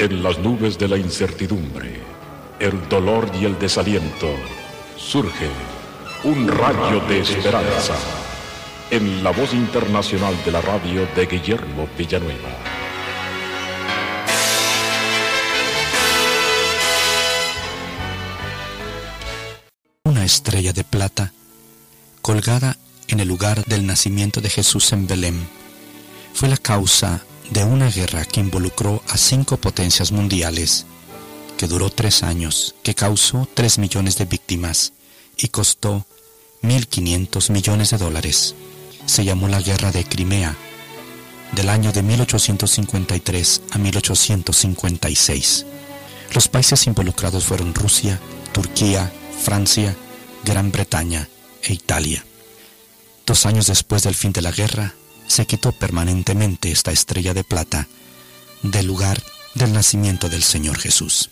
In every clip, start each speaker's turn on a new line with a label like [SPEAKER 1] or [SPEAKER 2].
[SPEAKER 1] En las nubes de la incertidumbre, el dolor y el desaliento, surge un rayo de esperanza en la voz internacional de la radio de Guillermo Villanueva.
[SPEAKER 2] Una estrella de plata colgada en el lugar del nacimiento de Jesús en Belén fue la causa de una guerra que involucró a cinco potencias mundiales, que duró tres años, que causó tres millones de víctimas y costó 1.500 millones de dólares. Se llamó la Guerra de Crimea, del año de 1853 a 1856. Los países involucrados fueron Rusia, Turquía, Francia, Gran Bretaña e Italia. Dos años después del fin de la guerra, se quitó permanentemente esta estrella de plata del lugar del nacimiento del Señor Jesús.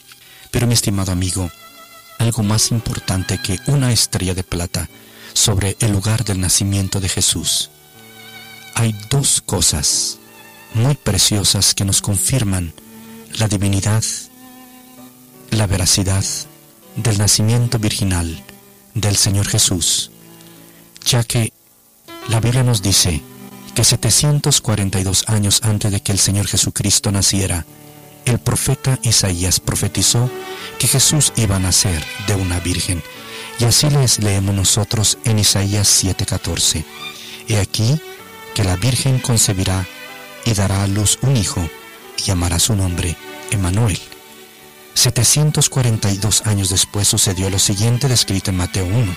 [SPEAKER 2] Pero mi estimado amigo, algo más importante que una estrella de plata sobre el lugar del nacimiento de Jesús, hay dos cosas muy preciosas que nos confirman la divinidad, la veracidad del nacimiento virginal del Señor Jesús, ya que la Biblia nos dice que 742 años antes de que el Señor Jesucristo naciera, el profeta Isaías profetizó que Jesús iba a nacer de una virgen. Y así les leemos nosotros en Isaías 7:14. He aquí que la virgen concebirá y dará a luz un hijo y llamará su nombre Emmanuel. 742 años después sucedió lo siguiente descrito en Mateo 1.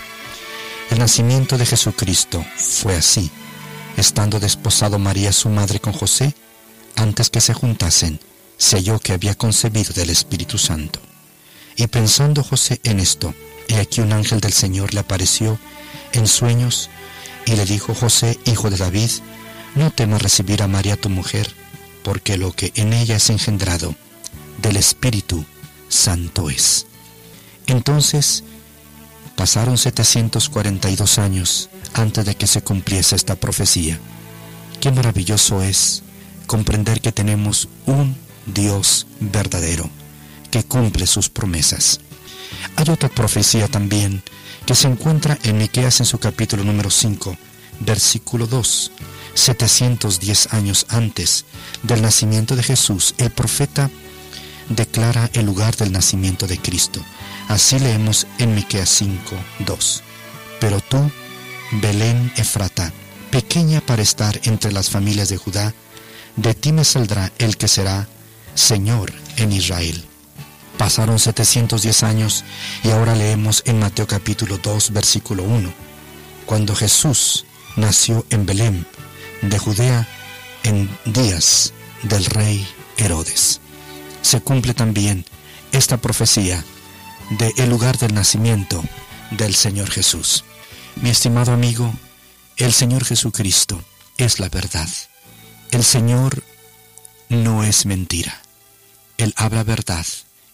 [SPEAKER 2] El nacimiento de Jesucristo fue así estando desposado María su madre con José, antes que se juntasen, se halló que había concebido del Espíritu Santo. Y pensando José en esto, he aquí un ángel del Señor le apareció en sueños y le dijo, José, hijo de David, no temas recibir a María tu mujer, porque lo que en ella es engendrado del Espíritu Santo es. Entonces pasaron 742 años antes de que se cumpliese esta profecía. Qué maravilloso es comprender que tenemos un Dios verdadero que cumple sus promesas. Hay otra profecía también que se encuentra en Miqueas en su capítulo número 5, versículo 2. 710 años antes del nacimiento de Jesús, el profeta declara el lugar del nacimiento de Cristo. Así leemos en Miqueas 5, 2. Pero tú, Belén Efrata, pequeña para estar entre las familias de Judá, de ti me saldrá el que será Señor en Israel. Pasaron 710 años y ahora leemos en Mateo capítulo 2 versículo 1, cuando Jesús nació en Belén de Judea en días del rey Herodes. Se cumple también esta profecía de el lugar del nacimiento del Señor Jesús. Mi estimado amigo, el Señor Jesucristo es la verdad. El Señor no es mentira. Él habla verdad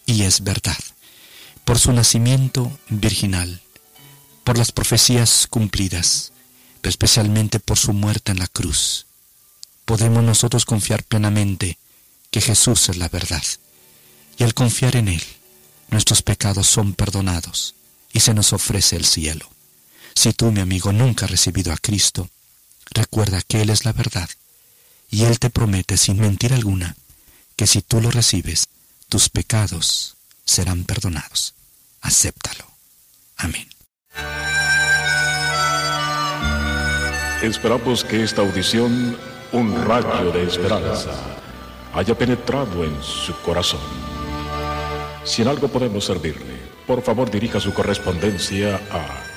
[SPEAKER 2] y es verdad. Por su nacimiento virginal, por las profecías cumplidas, pero especialmente por su muerte en la cruz, podemos nosotros confiar plenamente que Jesús es la verdad. Y al confiar en Él, nuestros pecados son perdonados y se nos ofrece el cielo. Si tú, mi amigo, nunca has recibido a Cristo, recuerda que Él es la verdad, y Él te promete sin mentira alguna que si tú lo recibes, tus pecados serán perdonados. Acéptalo. Amén.
[SPEAKER 1] Esperamos que esta audición, un rayo de esperanza, haya penetrado en su corazón. Si en algo podemos servirle, por favor dirija su correspondencia a